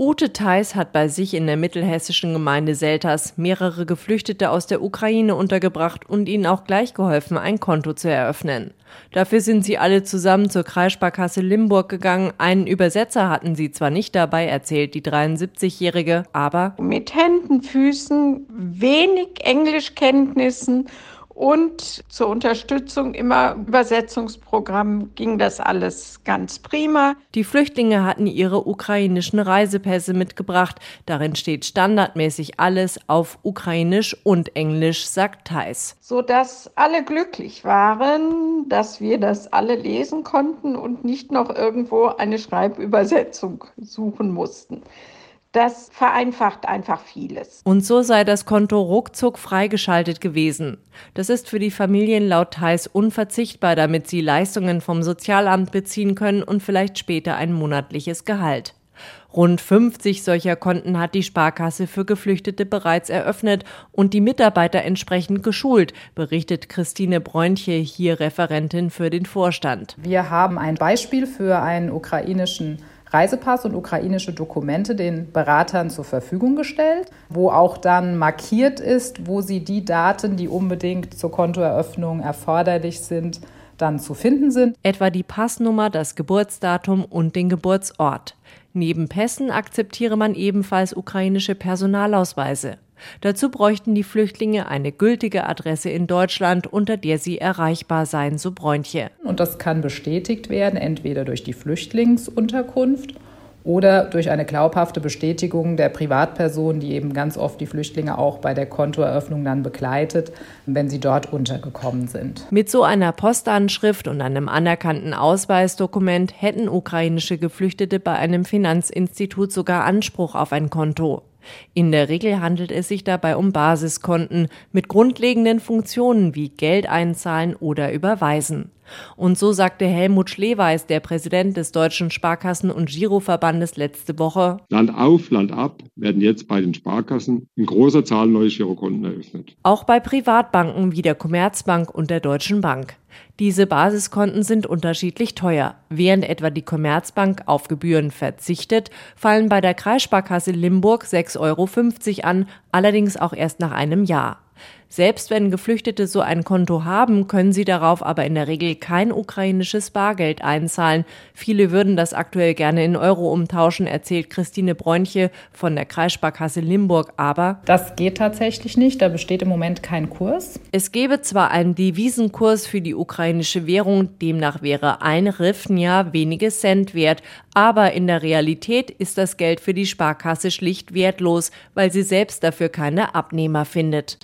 Ute Theis hat bei sich in der mittelhessischen Gemeinde Selters mehrere Geflüchtete aus der Ukraine untergebracht und ihnen auch gleich geholfen, ein Konto zu eröffnen. Dafür sind sie alle zusammen zur Kreissparkasse Limburg gegangen. Einen Übersetzer hatten sie zwar nicht dabei, erzählt die 73-Jährige, aber mit Händen, Füßen, wenig Englischkenntnissen und zur Unterstützung immer Übersetzungsprogramm ging das alles ganz prima. Die Flüchtlinge hatten ihre ukrainischen Reisepässe mitgebracht. Darin steht standardmäßig alles auf Ukrainisch und Englisch, sagt Thais. Sodass alle glücklich waren, dass wir das alle lesen konnten und nicht noch irgendwo eine Schreibübersetzung suchen mussten. Das vereinfacht einfach vieles. Und so sei das Konto ruckzuck freigeschaltet gewesen. Das ist für die Familien laut Theis unverzichtbar, damit sie Leistungen vom Sozialamt beziehen können und vielleicht später ein monatliches Gehalt. Rund 50 solcher Konten hat die Sparkasse für Geflüchtete bereits eröffnet und die Mitarbeiter entsprechend geschult, berichtet Christine Bräunche, hier Referentin für den Vorstand. Wir haben ein Beispiel für einen ukrainischen Reisepass und ukrainische Dokumente den Beratern zur Verfügung gestellt, wo auch dann markiert ist, wo sie die Daten, die unbedingt zur Kontoeröffnung erforderlich sind, dann zu finden sind. Etwa die Passnummer, das Geburtsdatum und den Geburtsort. Neben Pässen akzeptiere man ebenfalls ukrainische Personalausweise. Dazu bräuchten die Flüchtlinge eine gültige Adresse in Deutschland, unter der sie erreichbar seien, so Bräunche. Und das kann bestätigt werden, entweder durch die Flüchtlingsunterkunft oder durch eine glaubhafte Bestätigung der Privatperson, die eben ganz oft die Flüchtlinge auch bei der Kontoeröffnung dann begleitet, wenn sie dort untergekommen sind. Mit so einer Postanschrift und einem anerkannten Ausweisdokument hätten ukrainische Geflüchtete bei einem Finanzinstitut sogar Anspruch auf ein Konto. In der Regel handelt es sich dabei um Basiskonten mit grundlegenden Funktionen wie Geld einzahlen oder überweisen. Und so sagte Helmut Schleweis, der Präsident des Deutschen Sparkassen- und Giroverbandes, letzte Woche. Land auf, Land ab werden jetzt bei den Sparkassen in großer Zahl neue Girokonten eröffnet. Auch bei Privatbanken wie der Commerzbank und der Deutschen Bank. Diese Basiskonten sind unterschiedlich teuer. Während etwa die Commerzbank auf Gebühren verzichtet, fallen bei der Kreissparkasse Limburg 6,50 Euro an, allerdings auch erst nach einem Jahr. Selbst wenn Geflüchtete so ein Konto haben, können sie darauf aber in der Regel kein ukrainisches Bargeld einzahlen. Viele würden das aktuell gerne in Euro umtauschen, erzählt Christine Bräunche von der Kreissparkasse Limburg. Aber das geht tatsächlich nicht. Da besteht im Moment kein Kurs. Es gäbe zwar einen Devisenkurs für die ukrainische Währung, demnach wäre ein Rifnja wenige Cent wert, aber in der Realität ist das Geld für die Sparkasse schlicht wertlos, weil sie selbst dafür keine Abnehmer findet.